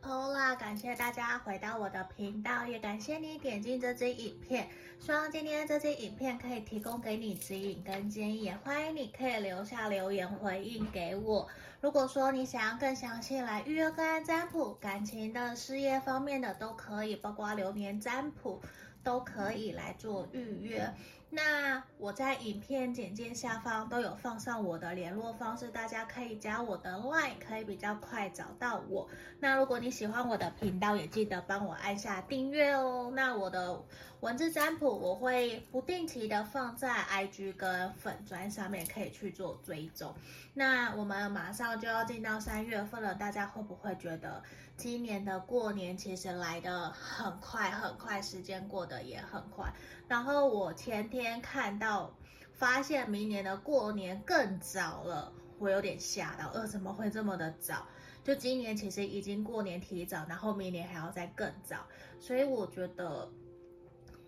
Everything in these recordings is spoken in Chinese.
Pola，感谢大家回到我的频道，也感谢你点进这支影片。希望今天这支影片可以提供给你指引跟建议，也欢迎你可以留下留言回应给我。如果说你想要更详细来预约个案占卜，感情的、事业方面的都可以，包括流年占卜都可以来做预约。那我在影片简介下方都有放上我的联络方式，大家可以加我的 LINE，可以比较快找到我。那如果你喜欢我的频道，也记得帮我按下订阅哦。那我的文字占卜我会不定期的放在 IG 跟粉专上面，可以去做追踪。那我们马上就要进到三月份了，大家会不会觉得今年的过年其实来得很快很快，时间过得也很快？然后我前天看到，发现明年的过年更早了，我有点吓到，呃，怎么会这么的早？就今年其实已经过年提早，然后明年还要再更早，所以我觉得。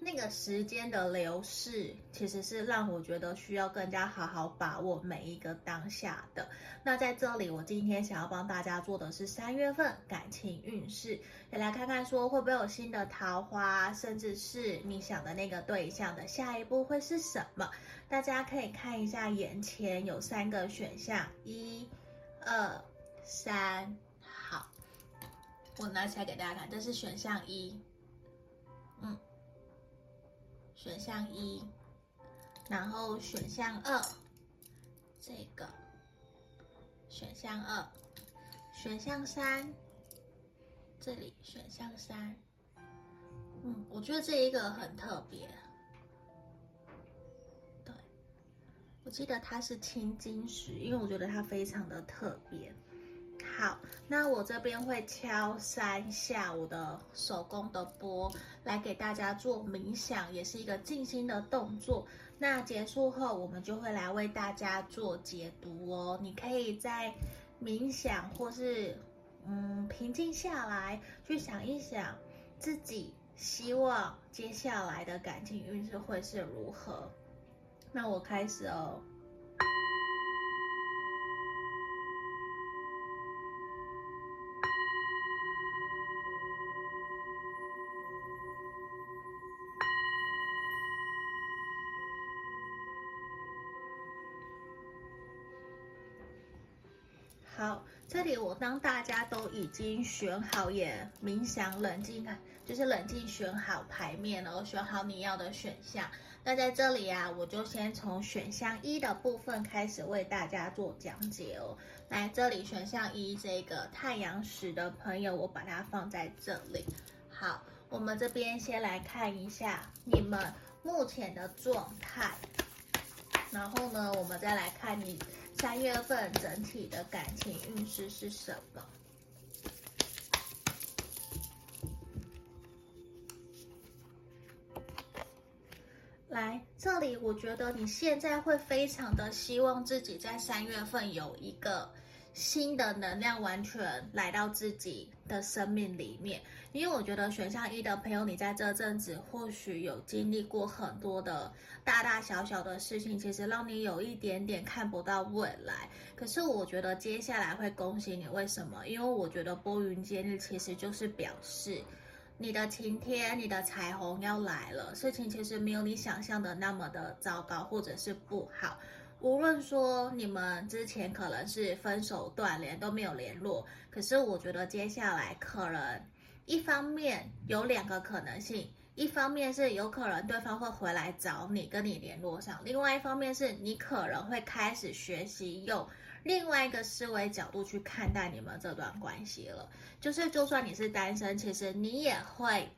那个时间的流逝，其实是让我觉得需要更加好好把握每一个当下的。那在这里，我今天想要帮大家做的是三月份感情运势，也来看看说会不会有新的桃花，甚至是你想的那个对象的下一步会是什么？大家可以看一下眼前有三个选项，一、二、三。好，我拿起来给大家看，这是选项一，嗯。选项一，然后选项二，这个选项二，选项三，这里选项三，嗯，我觉得这一个很特别，对，我记得它是青金石，因为我觉得它非常的特别。好，那我这边会敲三下我的手工的钵，来给大家做冥想，也是一个静心的动作。那结束后，我们就会来为大家做解读哦。你可以在冥想或是嗯平静下来，去想一想自己希望接下来的感情运势会是如何。那我开始哦。好，这里我当大家都已经选好，也冥想冷静，就是冷静选好牌面了，选好你要的选项。那在这里啊，我就先从选项一的部分开始为大家做讲解哦。来，这里选项一这个太阳石的朋友，我把它放在这里。好，我们这边先来看一下你们目前的状态，然后呢，我们再来看你。三月份整体的感情运势是什么？来，这里我觉得你现在会非常的希望自己在三月份有一个。新的能量完全来到自己的生命里面，因为我觉得选项一的朋友，你在这阵子或许有经历过很多的大大小小的事情，其实让你有一点点看不到未来。可是我觉得接下来会恭喜你，为什么？因为我觉得拨云见日其实就是表示你的晴天、你的彩虹要来了，事情其实没有你想象的那么的糟糕或者是不好。无论说你们之前可能是分手断联都没有联络，可是我觉得接下来可能一方面有两个可能性，一方面是有可能对方会回来找你跟你联络上，另外一方面是你可能会开始学习用另外一个思维角度去看待你们这段关系了，就是就算你是单身，其实你也会。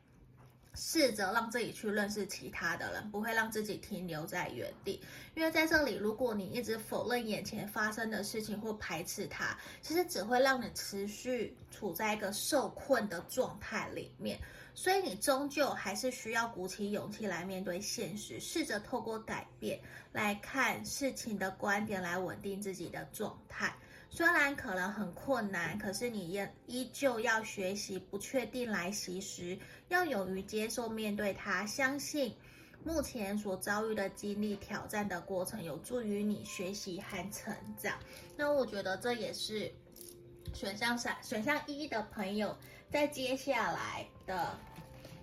试着让自己去认识其他的人，不会让自己停留在原地。因为在这里，如果你一直否认眼前发生的事情或排斥它，其实只会让你持续处在一个受困的状态里面。所以你终究还是需要鼓起勇气来面对现实，试着透过改变来看事情的观点，来稳定自己的状态。虽然可能很困难，可是你也依旧要学习，不确定来袭时，要勇于接受面对它，相信目前所遭遇的经历、挑战的过程，有助于你学习和成长。那我觉得这也是选项三、选项一的朋友在接下来的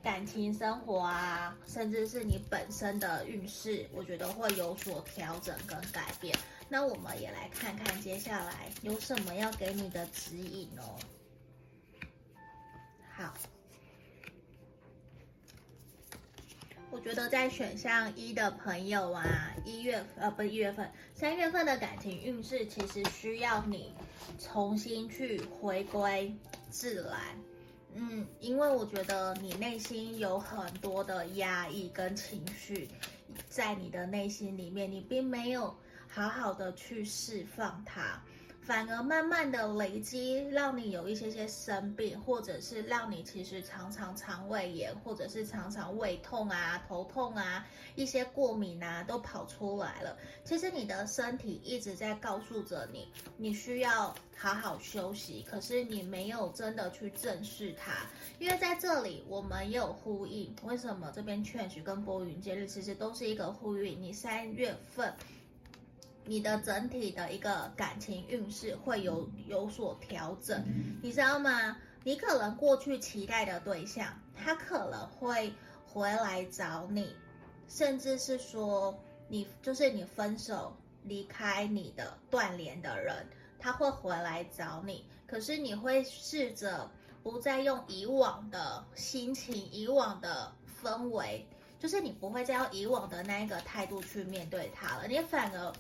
感情生活啊，甚至是你本身的运势，我觉得会有所调整跟改变。那我们也来看看接下来有什么要给你的指引哦。好。我觉得在选项一的朋友啊，一月呃不是一月份，三月份的感情运势其实需要你重新去回归自然，嗯，因为我觉得你内心有很多的压抑跟情绪，在你的内心里面，你并没有好好的去释放它。反而慢慢的累积，让你有一些些生病，或者是让你其实常常肠胃炎，或者是常常胃痛啊、头痛啊、一些过敏啊都跑出来了。其实你的身体一直在告诉着你，你需要好好休息，可是你没有真的去正视它。因为在这里我们也有呼应，为什么这边劝许跟拨云见日其实都是一个呼应？你三月份。你的整体的一个感情运势会有有所调整，你知道吗？你可能过去期待的对象，他可能会回来找你，甚至是说你就是你分手离开你的断联的人，他会回来找你。可是你会试着不再用以往的心情、以往的氛围，就是你不会再用以往的那一个态度去面对他了，你反而。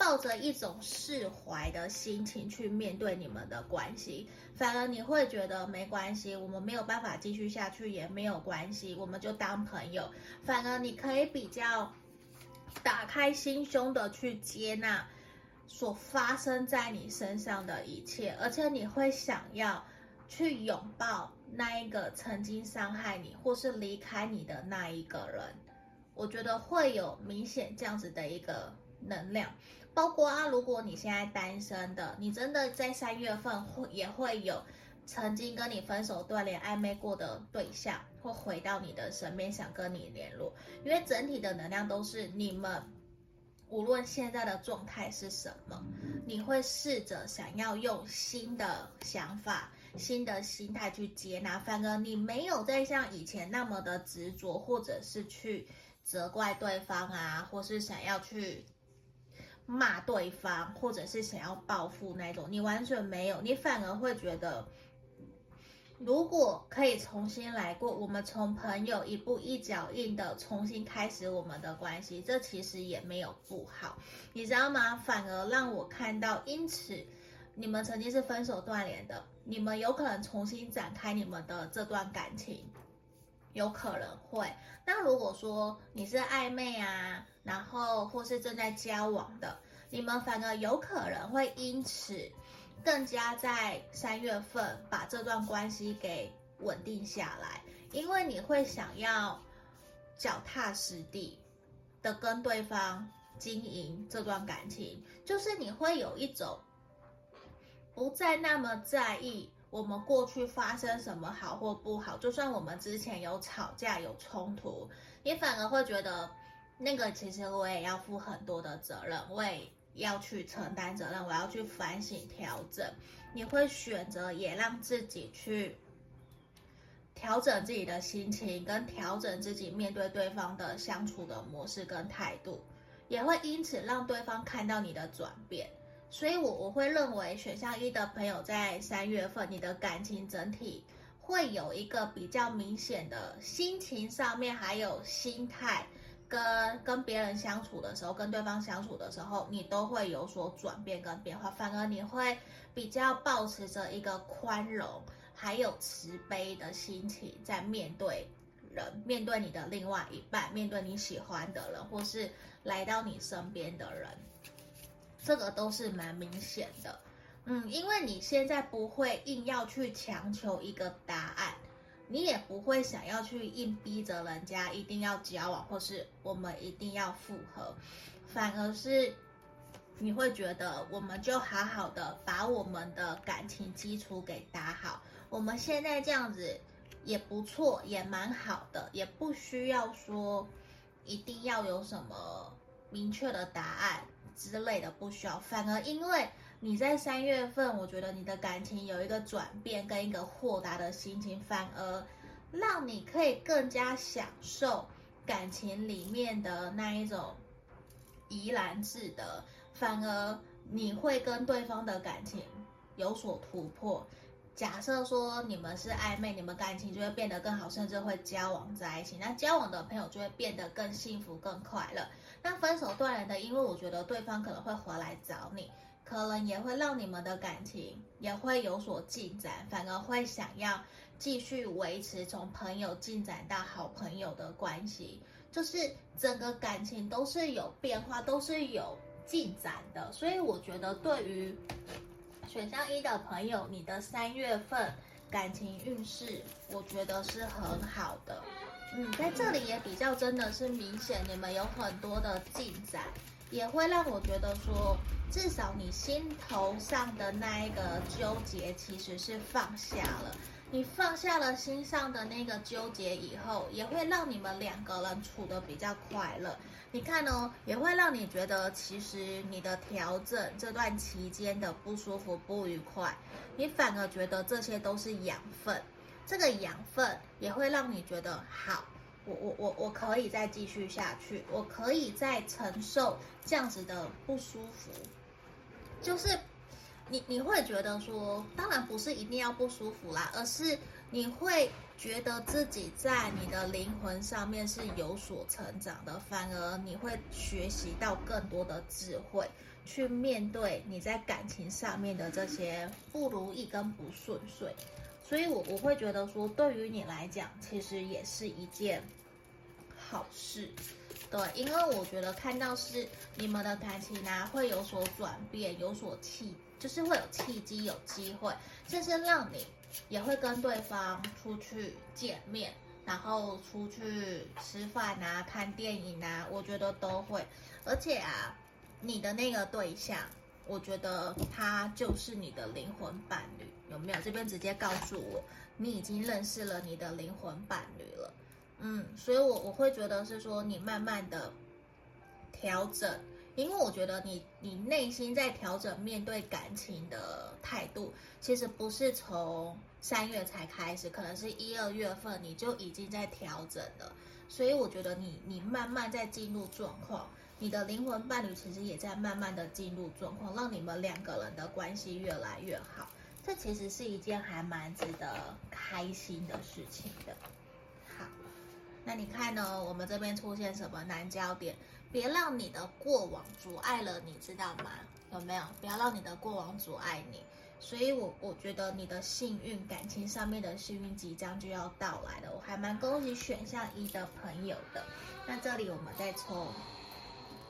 抱着一种释怀的心情去面对你们的关系，反而你会觉得没关系，我们没有办法继续下去也没有关系，我们就当朋友。反而你可以比较打开心胸的去接纳所发生在你身上的一切，而且你会想要去拥抱那一个曾经伤害你或是离开你的那一个人。我觉得会有明显这样子的一个能量。包括啊，如果你现在单身的，你真的在三月份会也会有曾经跟你分手断联暧昧过的对象，会回到你的身边想跟你联络，因为整体的能量都是你们无论现在的状态是什么，你会试着想要用新的想法、新的心态去接纳，反而你没有再像以前那么的执着，或者是去责怪对方啊，或是想要去。骂对方，或者是想要报复那种，你完全没有，你反而会觉得，如果可以重新来过，我们从朋友一步一脚印的重新开始我们的关系，这其实也没有不好，你知道吗？反而让我看到，因此你们曾经是分手断联的，你们有可能重新展开你们的这段感情，有可能会。那如果说你是暧昧啊？然后或是正在交往的，你们反而有可能会因此更加在三月份把这段关系给稳定下来，因为你会想要脚踏实地的跟对方经营这段感情，就是你会有一种不再那么在意我们过去发生什么好或不好，就算我们之前有吵架有冲突，你反而会觉得。那个其实我也要负很多的责任，我也要去承担责任，我要去反省调整。你会选择也让自己去调整自己的心情，跟调整自己面对对方的相处的模式跟态度，也会因此让对方看到你的转变。所以我我会认为选项一的朋友在三月份，你的感情整体会有一个比较明显的心情上面，还有心态。跟跟别人相处的时候，跟对方相处的时候，你都会有所转变跟变化，反而你会比较保持着一个宽容还有慈悲的心情在面对人，面对你的另外一半，面对你喜欢的人，或是来到你身边的人，这个都是蛮明显的。嗯，因为你现在不会硬要去强求一个答案。你也不会想要去硬逼着人家一定要交往，或是我们一定要复合，反而是你会觉得我们就好好的把我们的感情基础给打好。我们现在这样子也不错，也蛮好的，也不需要说一定要有什么明确的答案之类的，不需要。反而因为你在三月份，我觉得你的感情有一个转变跟一个豁达的心情，反而让你可以更加享受感情里面的那一种怡然自得，反而你会跟对方的感情有所突破。假设说你们是暧昧，你们感情就会变得更好，甚至会交往在一起。那交往的朋友就会变得更幸福、更快乐。那分手断联的，因为我觉得对方可能会回来找你，可能也会让你们的感情也会有所进展，反而会想要继续维持从朋友进展到好朋友的关系，就是整个感情都是有变化，都是有进展的。所以我觉得对于。选项一的朋友，你的三月份感情运势，我觉得是很好的。嗯，在这里也比较真的是明显，你们有很多的进展，也会让我觉得说，至少你心头上的那一个纠结其实是放下了。你放下了心上的那个纠结以后，也会让你们两个人处得比较快乐。你看哦，也会让你觉得，其实你的调整这段期间的不舒服、不愉快，你反而觉得这些都是养分。这个养分也会让你觉得，好，我我我我可以再继续下去，我可以再承受这样子的不舒服。就是你你会觉得说，当然不是一定要不舒服啦，而是你会。觉得自己在你的灵魂上面是有所成长的，反而你会学习到更多的智慧，去面对你在感情上面的这些不如意跟不顺遂。所以我，我我会觉得说，对于你来讲，其实也是一件好事。对，因为我觉得看到是你们的感情呢、啊，会有所转变，有所契，就是会有契机，有机会，甚至让你。也会跟对方出去见面，然后出去吃饭啊、看电影啊，我觉得都会。而且啊，你的那个对象，我觉得他就是你的灵魂伴侣，有没有？这边直接告诉我，你已经认识了你的灵魂伴侣了。嗯，所以我我会觉得是说，你慢慢的调整。因为我觉得你你内心在调整面对感情的态度，其实不是从三月才开始，可能是一二月份你就已经在调整了。所以我觉得你你慢慢在进入状况，你的灵魂伴侣其实也在慢慢的进入状况，让你们两个人的关系越来越好。这其实是一件还蛮值得开心的事情的。那你看呢？我们这边出现什么难交点？别让你的过往阻碍了你，知道吗？有没有？不要让你的过往阻碍你。所以，我我觉得你的幸运感情上面的幸运即将就要到来了。我还蛮恭喜选项一的朋友的。那这里我们再抽，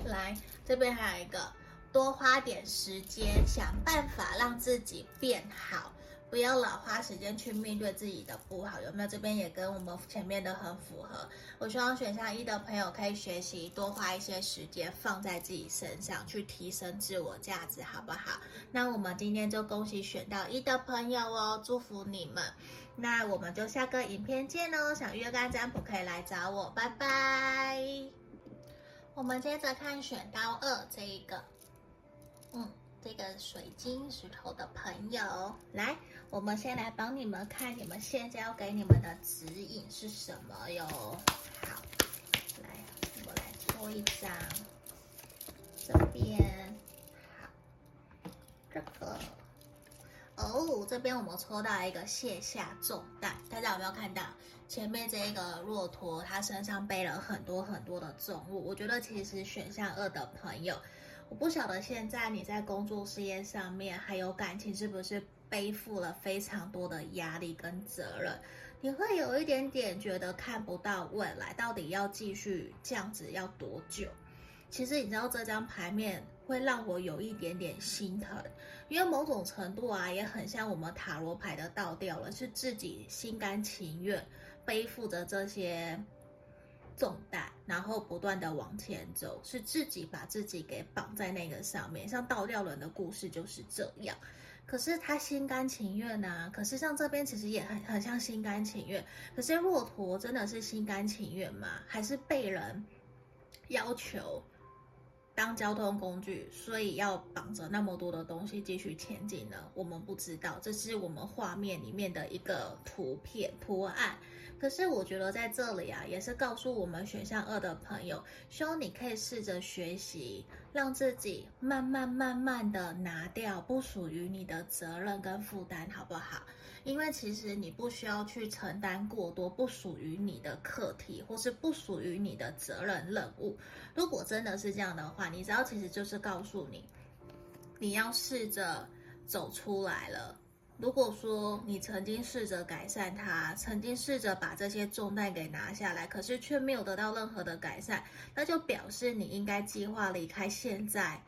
来这边还有一个，多花点时间想办法让自己变好。不要老花时间去面对自己的不好，有没有？这边也跟我们前面的很符合。我希望选项一的朋友可以学习多花一些时间放在自己身上，去提升自我价值，好不好？那我们今天就恭喜选到一的朋友哦，祝福你们。那我们就下个影片见哦。想约干占卜可以来找我，拜拜。我们接着看选到二这一个，嗯。这个水晶石头的朋友，来，我们先来帮你们看，你们现在要给你们的指引是什么哟？好，来，我来抽一张，这边，好，这个，哦，这边我们抽到一个卸下重担，大家有没有看到前面这一个骆驼，它身上背了很多很多的重物？我觉得其实选项二的朋友。我不晓得现在你在工作事业上面还有感情是不是背负了非常多的压力跟责任？你会有一点点觉得看不到未来，到底要继续这样子要多久？其实你知道这张牌面会让我有一点点心疼，因为某种程度啊也很像我们塔罗牌的倒吊了，是自己心甘情愿背负着这些。重担，然后不断的往前走，是自己把自己给绑在那个上面。像倒吊人的故事就是这样，可是他心甘情愿呐。可是像这边其实也很很像心甘情愿。可是骆驼真的是心甘情愿吗？还是被人要求当交通工具，所以要绑着那么多的东西继续前进呢？我们不知道，这是我们画面里面的一个图片图案。可是我觉得在这里啊，也是告诉我们选项二的朋友，希望你可以试着学习，让自己慢慢慢慢的拿掉不属于你的责任跟负担，好不好？因为其实你不需要去承担过多不属于你的课题，或是不属于你的责任任务。如果真的是这样的话，你知道其实就是告诉你，你要试着走出来了。如果说你曾经试着改善它，曾经试着把这些重担给拿下来，可是却没有得到任何的改善，那就表示你应该计划离开现在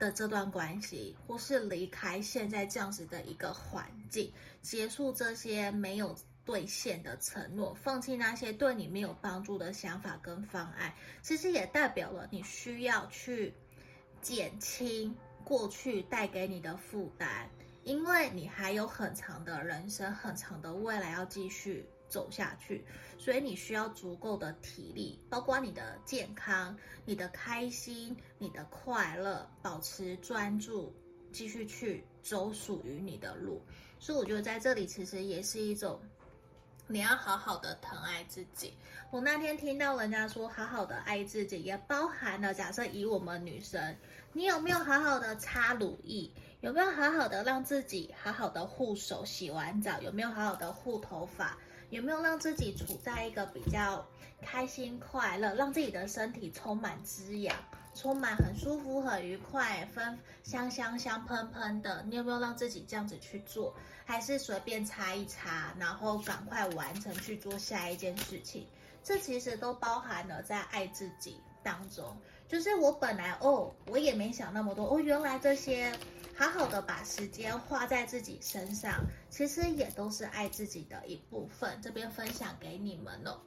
的这段关系，或是离开现在这样子的一个环境，结束这些没有兑现的承诺，放弃那些对你没有帮助的想法跟方案，其实也代表了你需要去减轻过去带给你的负担，因为你还有很长的人生，很长的未来要继续走下去，所以你需要足够的体力，包括你的健康、你的开心、你的快乐，保持专注，继续去走属于你的路。所以我觉得在这里其实也是一种，你要好好的疼爱自己。我那天听到人家说好好的爱自己，也包含了假设以我们女生，你有没有好好的擦乳液？有没有好好的让自己好好的护手？洗完澡有没有好好的护头发？有没有让自己处在一个比较开心快乐，让自己的身体充满滋养，充满很舒服、很愉快、芬香香香喷喷的？你有没有让自己这样子去做？还是随便擦一擦，然后赶快完成去做下一件事情？这其实都包含了在爱自己当中。就是我本来哦，我也没想那么多哦，原来这些。好好的把时间花在自己身上，其实也都是爱自己的一部分。这边分享给你们哦，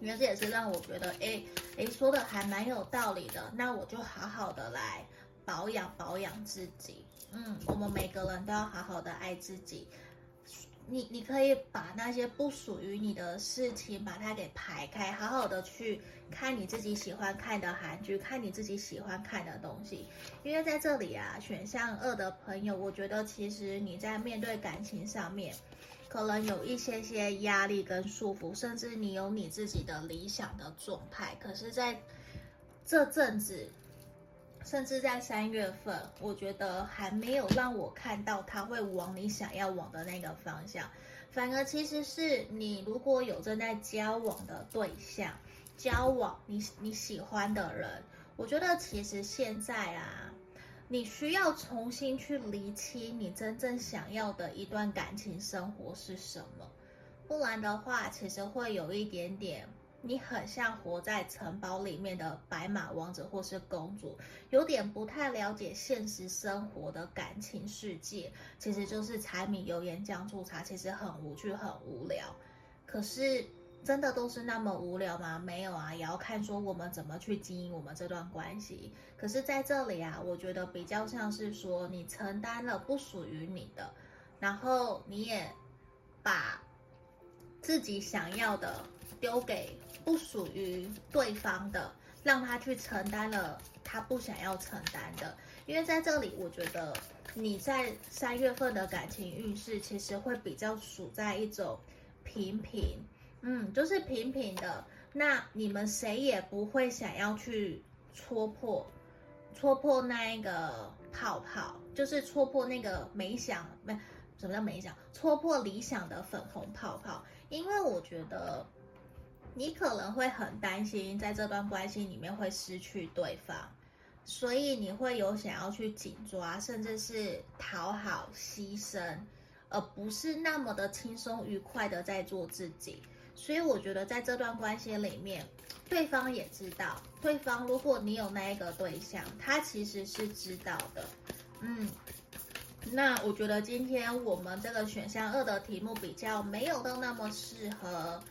因为这也是让我觉得，哎哎，说的还蛮有道理的。那我就好好的来保养保养自己。嗯，我们每个人都要好好的爱自己。你你可以把那些不属于你的事情，把它给排开，好好的去看你自己喜欢看的韩剧，看你自己喜欢看的东西。因为在这里啊，选项二的朋友，我觉得其实你在面对感情上面，可能有一些些压力跟束缚，甚至你有你自己的理想的状态，可是在这阵子。甚至在三月份，我觉得还没有让我看到他会往你想要往的那个方向，反而其实是你如果有正在交往的对象，交往你你喜欢的人，我觉得其实现在啊，你需要重新去厘清你真正想要的一段感情生活是什么，不然的话，其实会有一点点。你很像活在城堡里面的白马王子或是公主，有点不太了解现实生活的感情世界，其实就是柴米油盐酱醋茶，其实很无趣很无聊。可是真的都是那么无聊吗？没有啊，也要看说我们怎么去经营我们这段关系。可是在这里啊，我觉得比较像是说你承担了不属于你的，然后你也把自己想要的丢给。不属于对方的，让他去承担了他不想要承担的。因为在这里，我觉得你在三月份的感情运势其实会比较处在一种平平，嗯，就是平平的。那你们谁也不会想要去戳破，戳破那一个泡泡，就是戳破那个没想，没，什么叫没想？戳破理想的粉红泡泡。因为我觉得。你可能会很担心，在这段关系里面会失去对方，所以你会有想要去紧抓，甚至是讨好、牺牲，而不是那么的轻松愉快的在做自己。所以我觉得在这段关系里面，对方也知道，对方如果你有那一个对象，他其实是知道的。嗯，那我觉得今天我们这个选项二的题目比较没有到那么适合。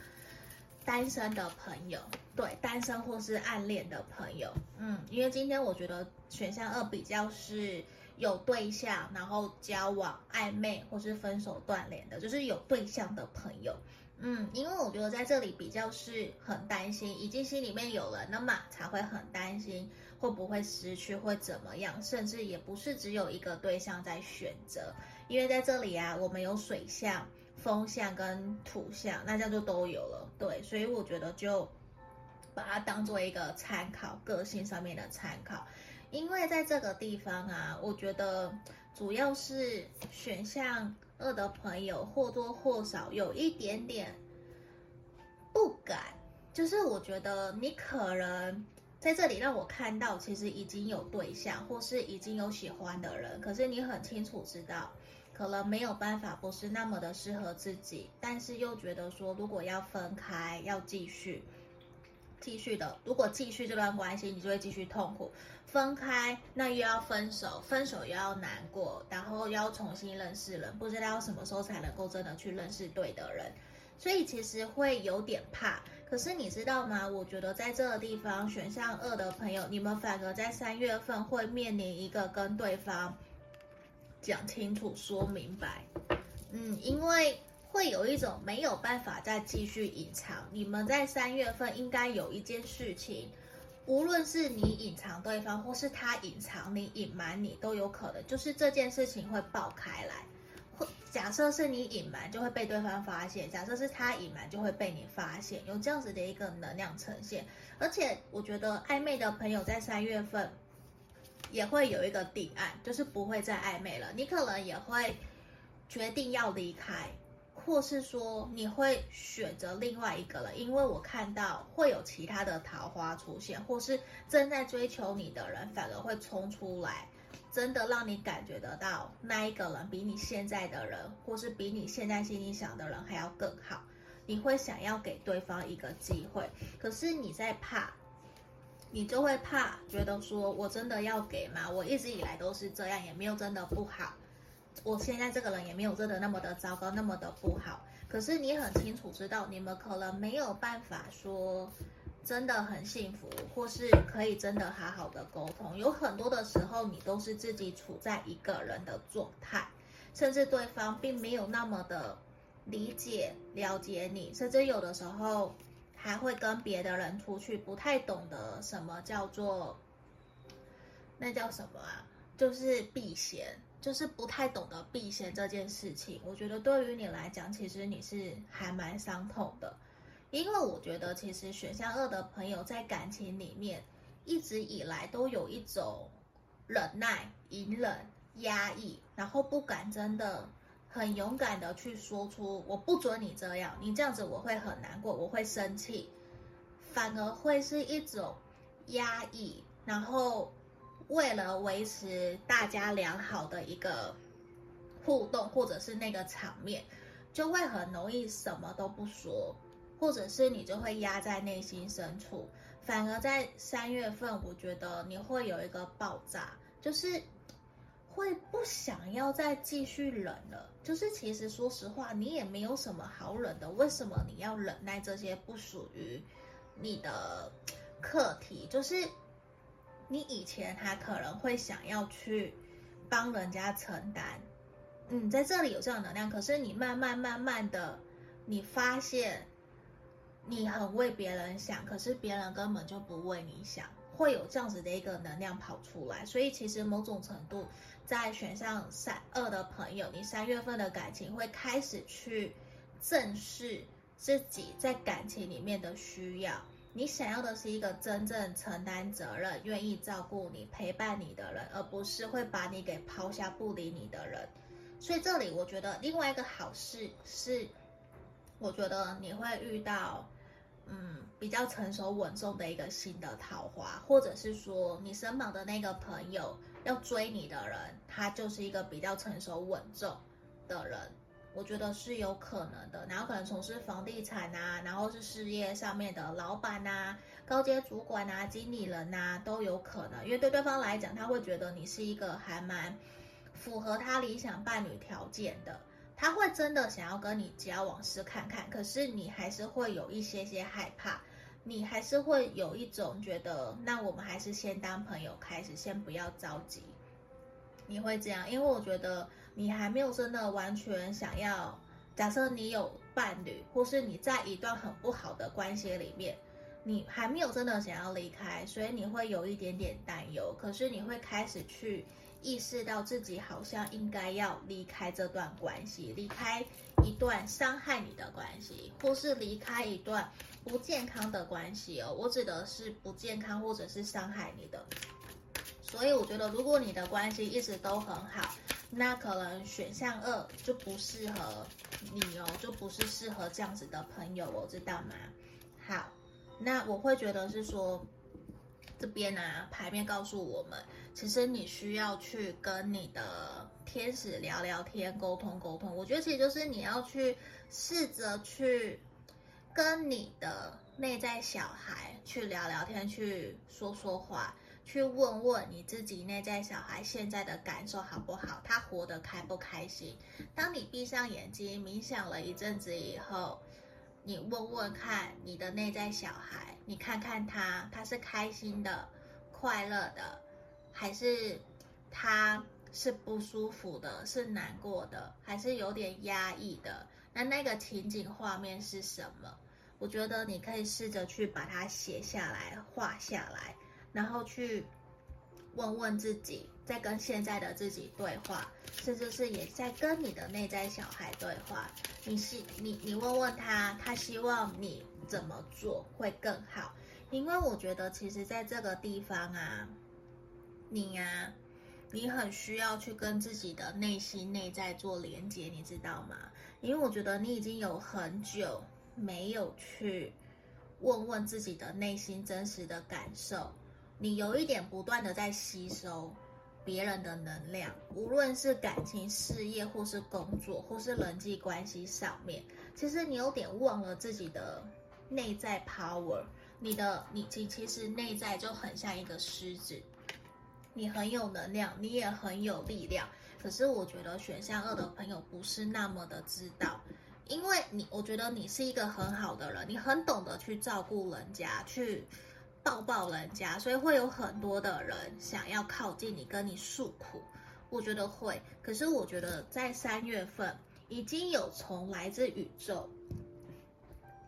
单身的朋友，对，单身或是暗恋的朋友，嗯，因为今天我觉得选项二比较是有对象，然后交往暧昧或是分手断联的，就是有对象的朋友，嗯，因为我觉得在这里比较是很担心，已经心里面有人了嘛，才会很担心会不会失去，会怎么样，甚至也不是只有一个对象在选择，因为在这里啊，我们有水象、风象跟土象，那这样就都有了，对，所以我觉得就把它当做一个参考，个性上面的参考，因为在这个地方啊，我觉得主要是选项二的朋友或多或少有一点点不敢，就是我觉得你可能。在这里让我看到，其实已经有对象，或是已经有喜欢的人，可是你很清楚知道，可能没有办法，不是那么的适合自己，但是又觉得说，如果要分开，要继续，继续的，如果继续这段关系，你就会继续痛苦；分开，那又要分手，分手又要难过，然后又要重新认识人，不知道什么时候才能够真的去认识对的人，所以其实会有点怕。可是你知道吗？我觉得在这个地方选项二的朋友，你们反而在三月份会面临一个跟对方讲清楚、说明白。嗯，因为会有一种没有办法再继续隐藏。你们在三月份应该有一件事情，无论是你隐藏对方，或是他隐藏你、隐瞒你，都有可能，就是这件事情会爆开来。假设是你隐瞒，就会被对方发现；假设是他隐瞒，就会被你发现。有这样子的一个能量呈现，而且我觉得暧昧的朋友在三月份也会有一个定案，就是不会再暧昧了。你可能也会决定要离开，或是说你会选择另外一个人，因为我看到会有其他的桃花出现，或是正在追求你的人反而会冲出来。真的让你感觉得到，那一个人比你现在的人，或是比你现在心里想的人还要更好，你会想要给对方一个机会。可是你在怕，你就会怕，觉得说我真的要给吗？我一直以来都是这样，也没有真的不好。我现在这个人也没有真的那么的糟糕，那么的不好。可是你很清楚知道，你们可能没有办法说。真的很幸福，或是可以真的好好的沟通。有很多的时候，你都是自己处在一个人的状态，甚至对方并没有那么的理解、了解你，甚至有的时候还会跟别的人出去，不太懂得什么叫做那叫什么啊？就是避嫌，就是不太懂得避嫌这件事情。我觉得对于你来讲，其实你是还蛮伤痛的。因为我觉得，其实选项二的朋友在感情里面一直以来都有一种忍耐、隐忍、压抑，然后不敢真的很勇敢的去说出“我不准你这样”，你这样子我会很难过，我会生气，反而会是一种压抑，然后为了维持大家良好的一个互动或者是那个场面，就会很容易什么都不说。或者是你就会压在内心深处，反而在三月份，我觉得你会有一个爆炸，就是会不想要再继续忍了。就是其实说实话，你也没有什么好忍的，为什么你要忍耐这些不属于你的课题？就是你以前还可能会想要去帮人家承担，嗯，在这里有这样能量，可是你慢慢慢慢的，你发现。你很为别人想，可是别人根本就不为你想，会有这样子的一个能量跑出来。所以其实某种程度，在选项三二的朋友，你三月份的感情会开始去正视自己在感情里面的需要。你想要的是一个真正承担责任、愿意照顾你、陪伴你的人，而不是会把你给抛下不理你的人。所以这里我觉得另外一个好事是，我觉得你会遇到。嗯，比较成熟稳重的一个新的桃花，或者是说你身旁的那个朋友要追你的人，他就是一个比较成熟稳重的人，我觉得是有可能的。然后可能从事房地产啊，然后是事业上面的老板啊、高阶主管啊、经理人啊都有可能，因为对对方来讲，他会觉得你是一个还蛮符合他理想伴侣条件的。他会真的想要跟你交往试看看，可是你还是会有一些些害怕，你还是会有一种觉得，那我们还是先当朋友开始，先不要着急。你会这样，因为我觉得你还没有真的完全想要。假设你有伴侣，或是你在一段很不好的关系里面，你还没有真的想要离开，所以你会有一点点担忧。可是你会开始去意识到自己好像应该要离开这段关系，离开一段伤害你的关系，或是离开一段不健康的关系哦。我指的是不健康或者是伤害你的。所以我觉得，如果你的关系一直都很好，那可能选项二就不适合你哦，就不是适合这样子的朋友我，知道吗？好，那我会觉得是说，这边啊，牌面告诉我们，其实你需要去跟你的天使聊聊天，沟通沟通。我觉得其实就是你要去试着去跟你的内在小孩去聊聊天，去说说话。去问问你自己内在小孩现在的感受好不好？他活得开不开心？当你闭上眼睛冥想了一阵子以后，你问问看你的内在小孩，你看看他，他是开心的、快乐的，还是他是不舒服的、是难过的，还是有点压抑的？那那个情景画面是什么？我觉得你可以试着去把它写下来、画下来。然后去问问自己，在跟现在的自己对话，甚至是也在跟你的内在小孩对话。你希你你问问他，他希望你怎么做会更好？因为我觉得，其实在这个地方啊，你呀、你很需要去跟自己的内心内在做连接，你知道吗？因为我觉得你已经有很久没有去问问自己的内心真实的感受。你有一点不断的在吸收别人的能量，无论是感情、事业，或是工作，或是人际关系上面，其实你有点忘了自己的内在 power。你的你其其实内在就很像一个狮子，你很有能量，你也很有力量。可是我觉得选项二的朋友不是那么的知道，因为你我觉得你是一个很好的人，你很懂得去照顾人家，去。抱抱人家，所以会有很多的人想要靠近你，跟你诉苦。我觉得会，可是我觉得在三月份已经有从来自宇宙，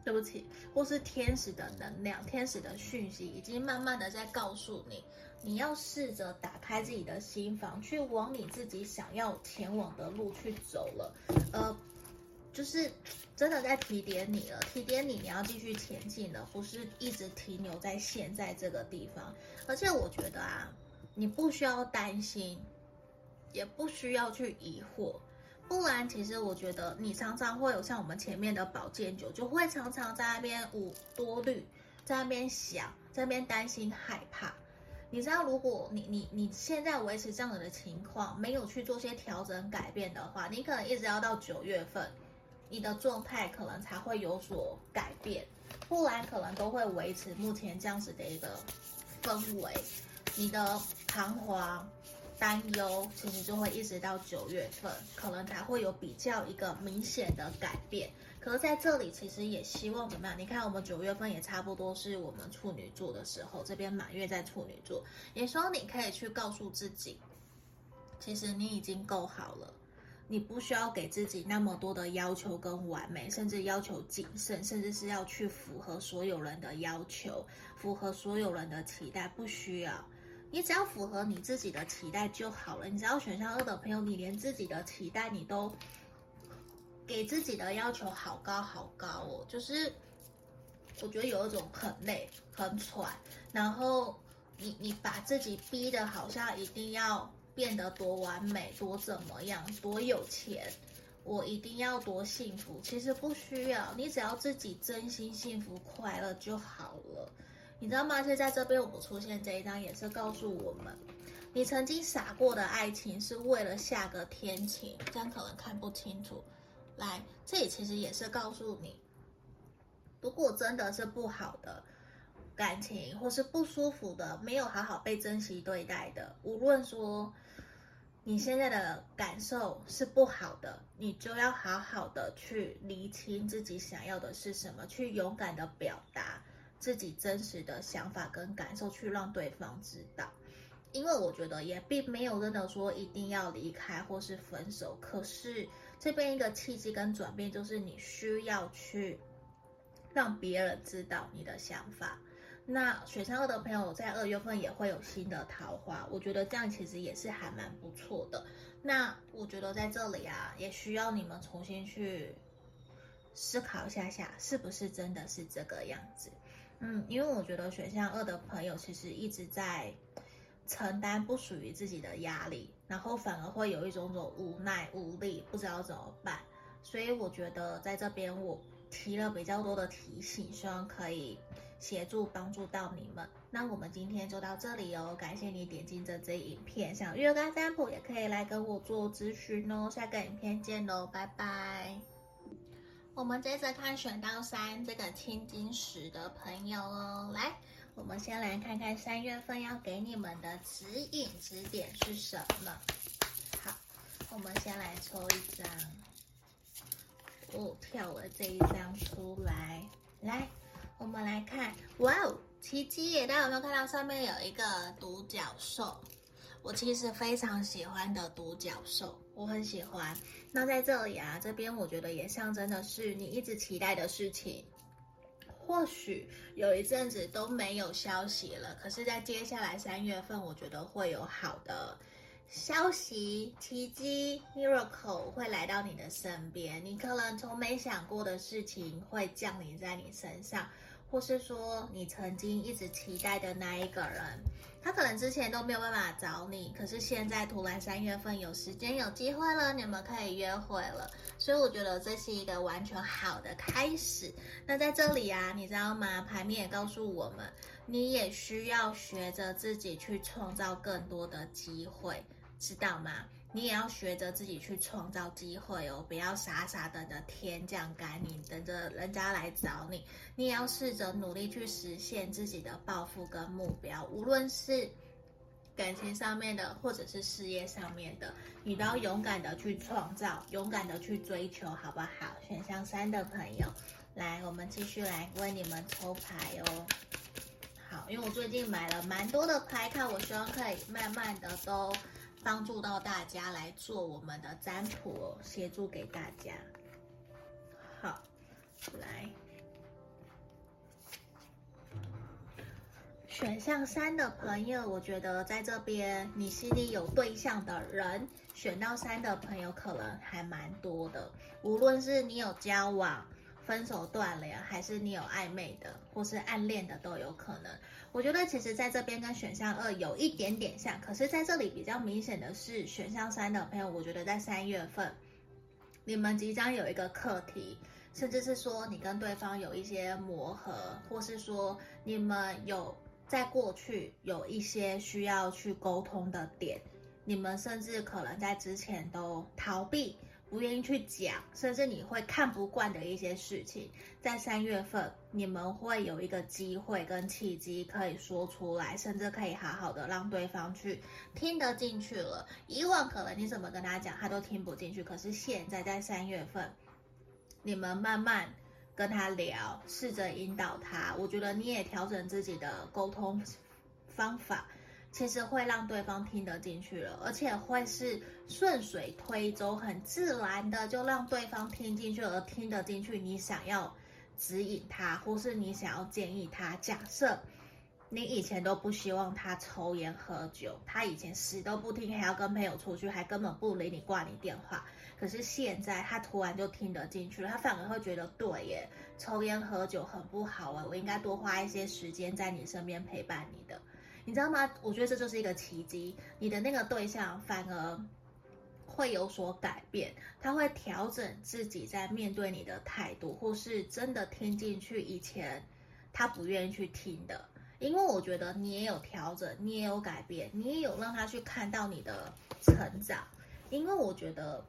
对不起，或是天使的能量、天使的讯息，已经慢慢的在告诉你，你要试着打开自己的心房，去往你自己想要前往的路去走了。呃。就是真的在提点你了，提点你，你要继续前进了，不是一直停留在现在这个地方。而且我觉得啊，你不需要担心，也不需要去疑惑，不然其实我觉得你常常会有像我们前面的保健酒，就会常常在那边五多虑，在那边想，在那边担心害怕。你知道，如果你你你现在维持这样子的情况，没有去做些调整改变的话，你可能一直要到九月份。你的状态可能才会有所改变，不然可能都会维持目前这样子的一个氛围。你的彷徨、担忧，其实就会一直到九月份，可能才会有比较一个明显的改变。可是在这里，其实也希望怎么样？你看，我们九月份也差不多是我们处女座的时候，这边满月在处女座，也希望你可以去告诉自己，其实你已经够好了。你不需要给自己那么多的要求跟完美，甚至要求谨慎，甚至是要去符合所有人的要求，符合所有人的期待，不需要。你只要符合你自己的期待就好了。你只要选项二的朋友，你连自己的期待你都给自己的要求好高好高哦，就是我觉得有一种很累、很喘，然后你你把自己逼得好像一定要。变得多完美，多怎么样，多有钱，我一定要多幸福。其实不需要，你只要自己真心幸福快乐就好了。你知道吗？现在这边我们出现这一张，也是告诉我们，你曾经傻过的爱情是为了下个天晴。这样可能看不清楚。来，这里其实也是告诉你，如果真的是不好的。感情或是不舒服的，没有好好被珍惜对待的，无论说你现在的感受是不好的，你就要好好的去厘清自己想要的是什么，去勇敢的表达自己真实的想法跟感受，去让对方知道。因为我觉得也并没有真的说一定要离开或是分手，可是这边一个契机跟转变，就是你需要去让别人知道你的想法。那选项二的朋友在二月份也会有新的桃花，我觉得这样其实也是还蛮不错的。那我觉得在这里啊，也需要你们重新去思考一下下，是不是真的是这个样子？嗯，因为我觉得选项二的朋友其实一直在承担不属于自己的压力，然后反而会有一种种无奈无力，不知道怎么办。所以我觉得在这边我提了比较多的提醒，希望可以。协助帮助到你们，那我们今天就到这里哦，感谢你点进这支影片，想预约个占卜也可以来跟我做咨询哦，下个影片见喽，拜拜。我们接着看选到三这个青金石的朋友哦，来，我们先来看看三月份要给你们的指引指点是什么。好，我们先来抽一张，哦跳了这一张出来，来。我们来看，哇哦，奇迹！大家有没有看到上面有一个独角兽？我其实非常喜欢的独角兽，我很喜欢。那在这里啊，这边我觉得也象征的是你一直期待的事情，或许有一阵子都没有消息了，可是，在接下来三月份，我觉得会有好的消息，奇迹 miracle 会来到你的身边，你可能从没想过的事情会降临在你身上。或是说你曾经一直期待的那一个人，他可能之前都没有办法找你，可是现在突然三月份有时间有机会了，你们可以约会了，所以我觉得这是一个完全好的开始。那在这里啊，你知道吗？牌面也告诉我们，你也需要学着自己去创造更多的机会，知道吗？你也要学着自己去创造机会哦，不要傻傻等着天降甘霖，等着人家来找你。你也要试着努力去实现自己的抱负跟目标，无论是感情上面的，或者是事业上面的，你都要勇敢的去创造，勇敢的去追求，好不好？选项三的朋友，来，我们继续来为你们抽牌哦。好，因为我最近买了蛮多的牌看，我希望可以慢慢的都。帮助到大家来做我们的占卜，协助给大家。好，来，选项三的朋友，我觉得在这边你心里有对象的人，选到三的朋友可能还蛮多的，无论是你有交往。分手断联，还是你有暧昧的，或是暗恋的都有可能。我觉得其实在这边跟选项二有一点点像，可是在这里比较明显的是选项三的朋友，我觉得在三月份，你们即将有一个课题，甚至是说你跟对方有一些磨合，或是说你们有在过去有一些需要去沟通的点，你们甚至可能在之前都逃避。不愿意去讲，甚至你会看不惯的一些事情，在三月份你们会有一个机会跟契机可以说出来，甚至可以好好的让对方去听得进去了。以往可能你怎么跟他讲，他都听不进去，可是现在在三月份，你们慢慢跟他聊，试着引导他，我觉得你也调整自己的沟通方法。其实会让对方听得进去了，而且会是顺水推舟，很自然的就让对方听进去，而听得进去你想要指引他，或是你想要建议他。假设你以前都不希望他抽烟喝酒，他以前死都不听，还要跟朋友出去，还根本不理你，挂你电话。可是现在他突然就听得进去了，他反而会觉得对耶，抽烟喝酒很不好啊，我应该多花一些时间在你身边陪伴你的。你知道吗？我觉得这就是一个奇迹，你的那个对象反而会有所改变，他会调整自己在面对你的态度，或是真的听进去以前他不愿意去听的。因为我觉得你也有调整，你也有改变，你也有让他去看到你的成长。因为我觉得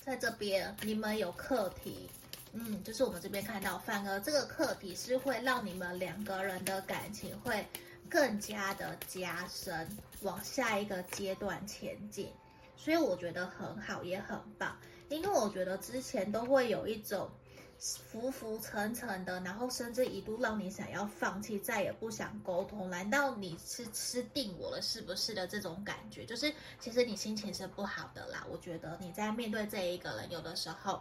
在这边你们有课题，嗯，就是我们这边看到，反而这个课题是会让你们两个人的感情会。更加的加深，往下一个阶段前进，所以我觉得很好，也很棒。因为我觉得之前都会有一种浮浮沉沉的，然后甚至一度让你想要放弃，再也不想沟通。难道你是吃定我了，是不是的这种感觉？就是其实你心情是不好的啦。我觉得你在面对这一个人，有的时候，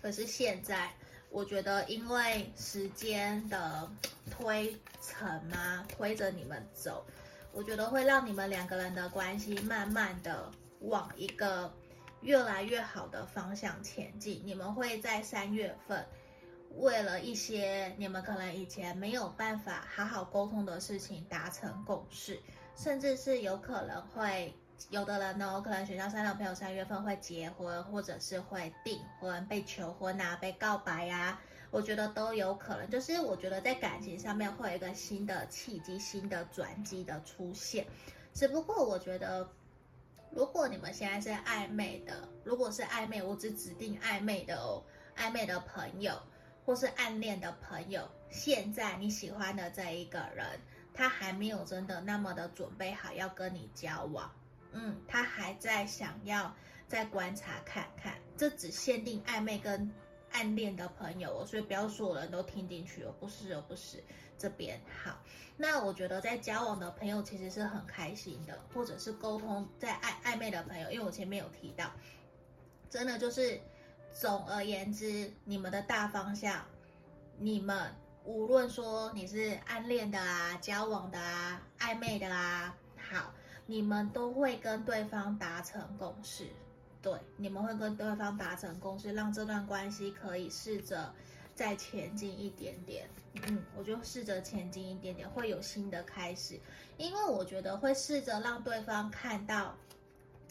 可是现在我觉得因为时间的推陈嘛，推着你们走，我觉得会让你们两个人的关系慢慢的往一个越来越好的方向前进。你们会在三月份，为了一些你们可能以前没有办法好好沟通的事情达成共识，甚至是有可能会。有的人呢，我可能选项三的朋友三月份会结婚，或者是会订婚、被求婚啊、被告白呀、啊，我觉得都有可能。就是我觉得在感情上面会有一个新的契机、新的转机的出现。只不过我觉得，如果你们现在是暧昧的，如果是暧昧，我只指定暧昧的哦，暧昧的朋友或是暗恋的朋友，现在你喜欢的这一个人，他还没有真的那么的准备好要跟你交往。嗯，他还在想要再观察看看，这只限定暧昧跟暗恋的朋友哦，所以不要所有人都听进去哦，不是哦，不是这边。好。那我觉得在交往的朋友其实是很开心的，或者是沟通在暧暧昧的朋友，因为我前面有提到，真的就是总而言之，你们的大方向，你们无论说你是暗恋的啊、交往的啊、暧昧的啊，你们都会跟对方达成共识，对，你们会跟对方达成共识，让这段关系可以试着再前进一点点。嗯，我就试着前进一点点，会有新的开始，因为我觉得会试着让对方看到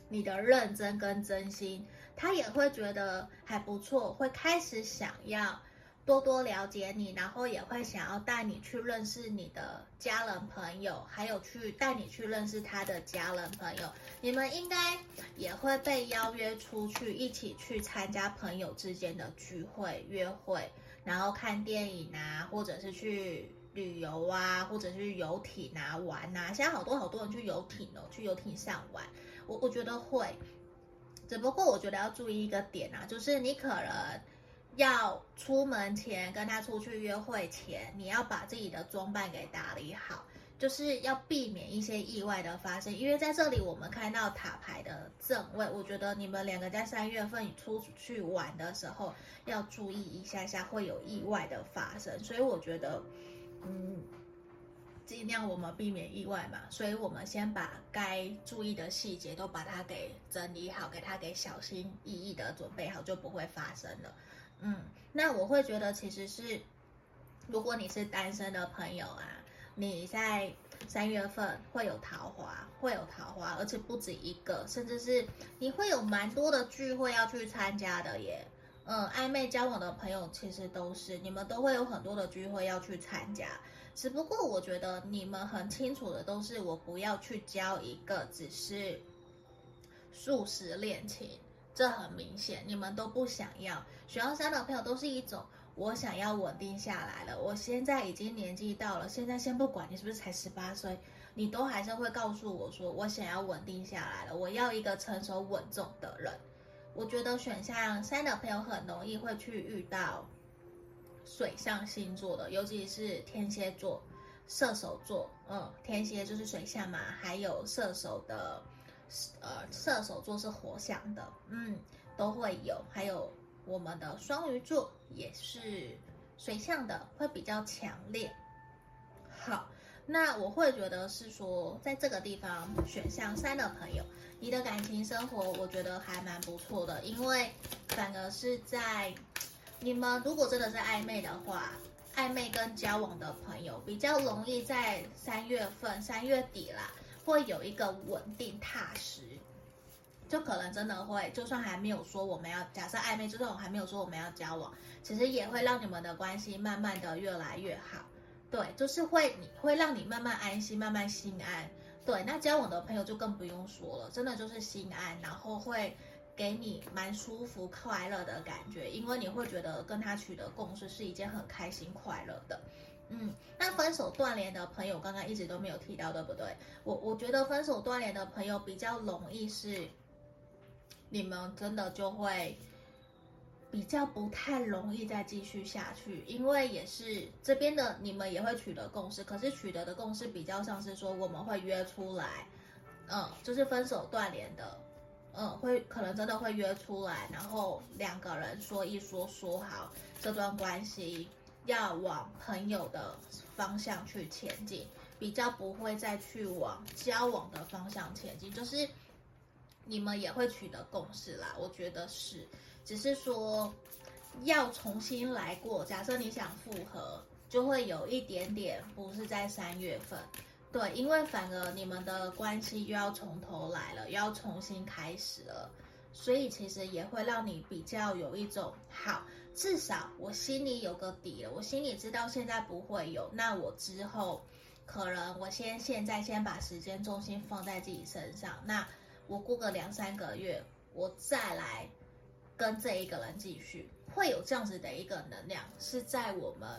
你的认真跟真心，他也会觉得还不错，会开始想要。多多了解你，然后也会想要带你去认识你的家人朋友，还有去带你去认识他的家人朋友。你们应该也会被邀约出去，一起去参加朋友之间的聚会、约会，然后看电影啊，或者是去旅游啊，或者是游艇啊玩啊。现在好多好多人去游艇哦，去游艇上玩。我我觉得会，只不过我觉得要注意一个点啊，就是你可能。要出门前跟他出去约会前，你要把自己的装扮给打理好，就是要避免一些意外的发生。因为在这里我们看到塔牌的正位，我觉得你们两个在三月份出去玩的时候要注意一下下，会有意外的发生。所以我觉得，嗯，尽量我们避免意外嘛。所以我们先把该注意的细节都把它给整理好，给它给小心翼翼的准备好，就不会发生了。嗯，那我会觉得其实是，如果你是单身的朋友啊，你在三月份会有桃花，会有桃花，而且不止一个，甚至是你会有蛮多的聚会要去参加的耶。嗯，暧昧交往的朋友其实都是，你们都会有很多的聚会要去参加。只不过我觉得你们很清楚的都是，我不要去交一个只是速食恋情。这很明显，你们都不想要。选到三的朋友都是一种，我想要稳定下来了。我现在已经年纪到了，现在先不管你是不是才十八岁，你都还是会告诉我说，我想要稳定下来了，我要一个成熟稳重的人。我觉得选项三的朋友很容易会去遇到水象星座的，尤其是天蝎座、射手座。嗯，天蝎就是水象嘛，还有射手的。呃，射手座是火象的，嗯，都会有，还有我们的双鱼座也是水象的，会比较强烈。好，那我会觉得是说，在这个地方选项三的朋友，你的感情生活我觉得还蛮不错的，因为反而是在你们如果真的是暧昧的话，暧昧跟交往的朋友比较容易在三月份，三月底啦。会有一个稳定踏实，就可能真的会，就算还没有说我们要假设暧昧，就算我还没有说我们要交往，其实也会让你们的关系慢慢的越来越好。对，就是会你会让你慢慢安心，慢慢心安。对，那交往的朋友就更不用说了，真的就是心安，然后会给你蛮舒服、快乐的感觉，因为你会觉得跟他取得共识是一件很开心、快乐的。嗯，那分手断联的朋友刚刚一直都没有提到，对不对？我我觉得分手断联的朋友比较容易是，你们真的就会比较不太容易再继续下去，因为也是这边的你们也会取得共识，可是取得的共识比较像是说我们会约出来，嗯，就是分手断联的。嗯，会可能真的会约出来，然后两个人说一说，说好这段关系要往朋友的方向去前进，比较不会再去往交往的方向前进，就是你们也会取得共识啦。我觉得是，只是说要重新来过。假设你想复合，就会有一点点不是在三月份。对，因为反而你们的关系又要从头来了，又要重新开始了，所以其实也会让你比较有一种好，至少我心里有个底了，我心里知道现在不会有，那我之后可能我先现在先把时间重心放在自己身上，那我过个两三个月，我再来跟这一个人继续，会有这样子的一个能量，是在我们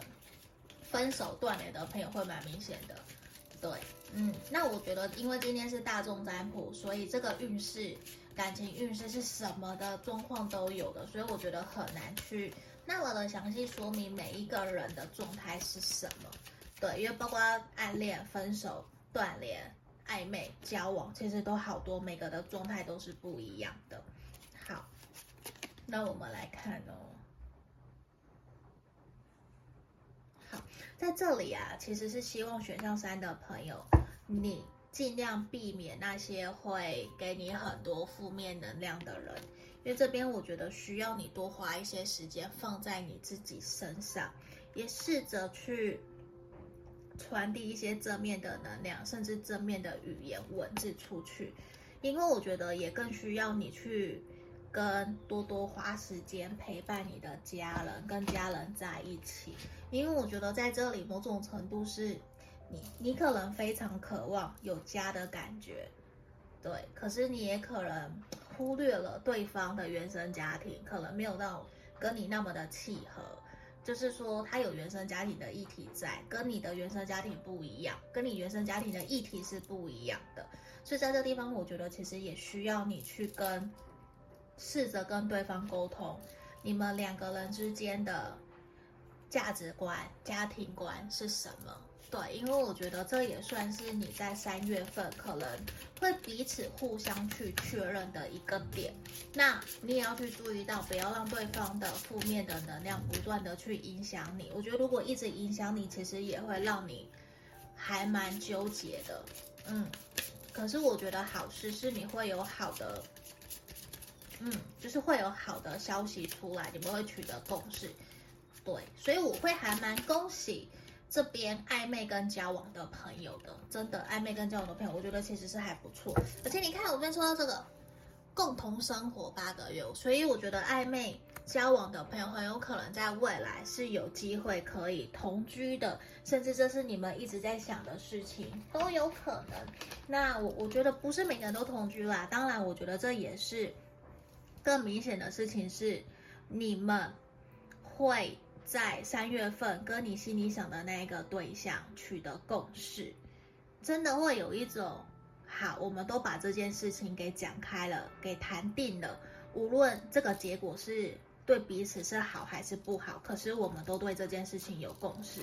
分手断联的朋友会蛮明显的。对，嗯，那我觉得，因为今天是大众占卜，所以这个运势、感情运势是什么的状况都有的，所以我觉得很难去那么的详细说明每一个人的状态是什么。对，因为包括暗恋、分手、断联、暧昧、交往，其实都好多，每个的状态都是不一样的。好，那我们来看哦。好在这里啊，其实是希望选项三的朋友，你尽量避免那些会给你很多负面能量的人，因为这边我觉得需要你多花一些时间放在你自己身上，也试着去传递一些正面的能量，甚至正面的语言文字出去，因为我觉得也更需要你去跟多多花时间陪伴你的家人，跟家人在一起。因为我觉得在这里某种程度是你，你可能非常渴望有家的感觉，对，可是你也可能忽略了对方的原生家庭，可能没有到跟你那么的契合，就是说他有原生家庭的议题在，跟你的原生家庭不一样，跟你原生家庭的议题是不一样的，所以在这地方，我觉得其实也需要你去跟，试着跟对方沟通，你们两个人之间的。价值观、家庭观是什么？对，因为我觉得这也算是你在三月份可能会彼此互相去确认的一个点。那你也要去注意到，不要让对方的负面的能量不断的去影响你。我觉得如果一直影响你，其实也会让你还蛮纠结的。嗯，可是我觉得好事是你会有好的，嗯，就是会有好的消息出来，你们会取得共识。对，所以我会还蛮恭喜这边暧昧跟交往的朋友的，真的暧昧跟交往的朋友，我觉得其实是还不错。而且你看我这边说到这个共同生活八个月，所以我觉得暧昧交往的朋友很有可能在未来是有机会可以同居的，甚至这是你们一直在想的事情都有可能。那我我觉得不是每个人都同居啦，当然我觉得这也是更明显的事情是你们会。在三月份跟你心里想的那一个对象取得共识，真的会有一种好，我们都把这件事情给讲开了，给谈定了。无论这个结果是对彼此是好还是不好，可是我们都对这件事情有共识。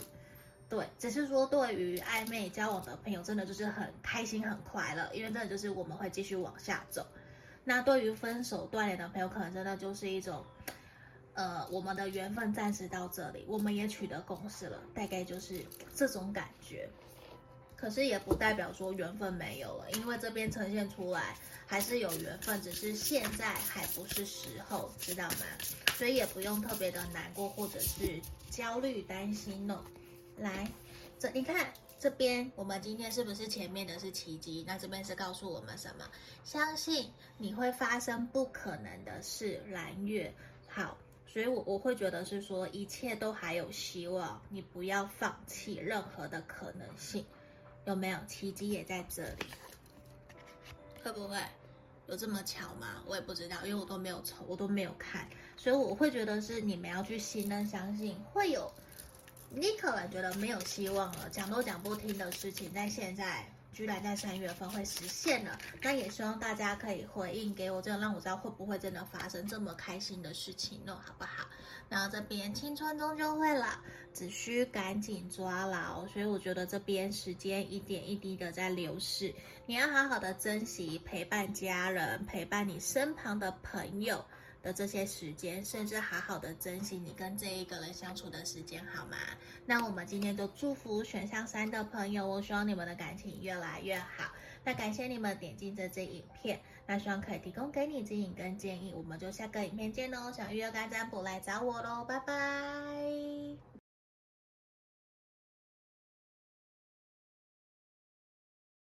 对，只是说对于暧昧交往的朋友，真的就是很开心很快乐，因为真的就是我们会继续往下走。那对于分手断联的朋友，可能真的就是一种。呃，我们的缘分暂时到这里，我们也取得共识了，大概就是这种感觉。可是也不代表说缘分没有了，因为这边呈现出来还是有缘分，只是现在还不是时候，知道吗？所以也不用特别的难过或者是焦虑担心哦。来，这你看这边，我们今天是不是前面的是奇迹？那这边是告诉我们什么？相信你会发生不可能的事，蓝月好。所以我，我会觉得是说，一切都还有希望，你不要放弃任何的可能性，有没有？奇迹也在这里，会不会有这么巧吗？我也不知道，因为我都没有抽，我都没有看，所以我会觉得是你们要去信任、相信会有。你可能觉得没有希望了，讲都讲不听的事情，在现在居然在三月份会实现了。那也希望大家可以回应给我，这样让我知道会不会真的发生这么开心的事情呢？好不好？然后这边青春终究会老，只需赶紧抓牢。所以我觉得这边时间一点一滴的在流逝，你要好好的珍惜陪伴家人、陪伴你身旁的朋友。的这些时间，甚至好好的珍惜你跟这一个人相处的时间，好吗？那我们今天就祝福选项三的朋友，我希望你们的感情越来越好。那感谢你们点进这支影片，那希望可以提供给你指引跟建议。我们就下个影片见喽，想预约干占卜来找我喽，拜拜。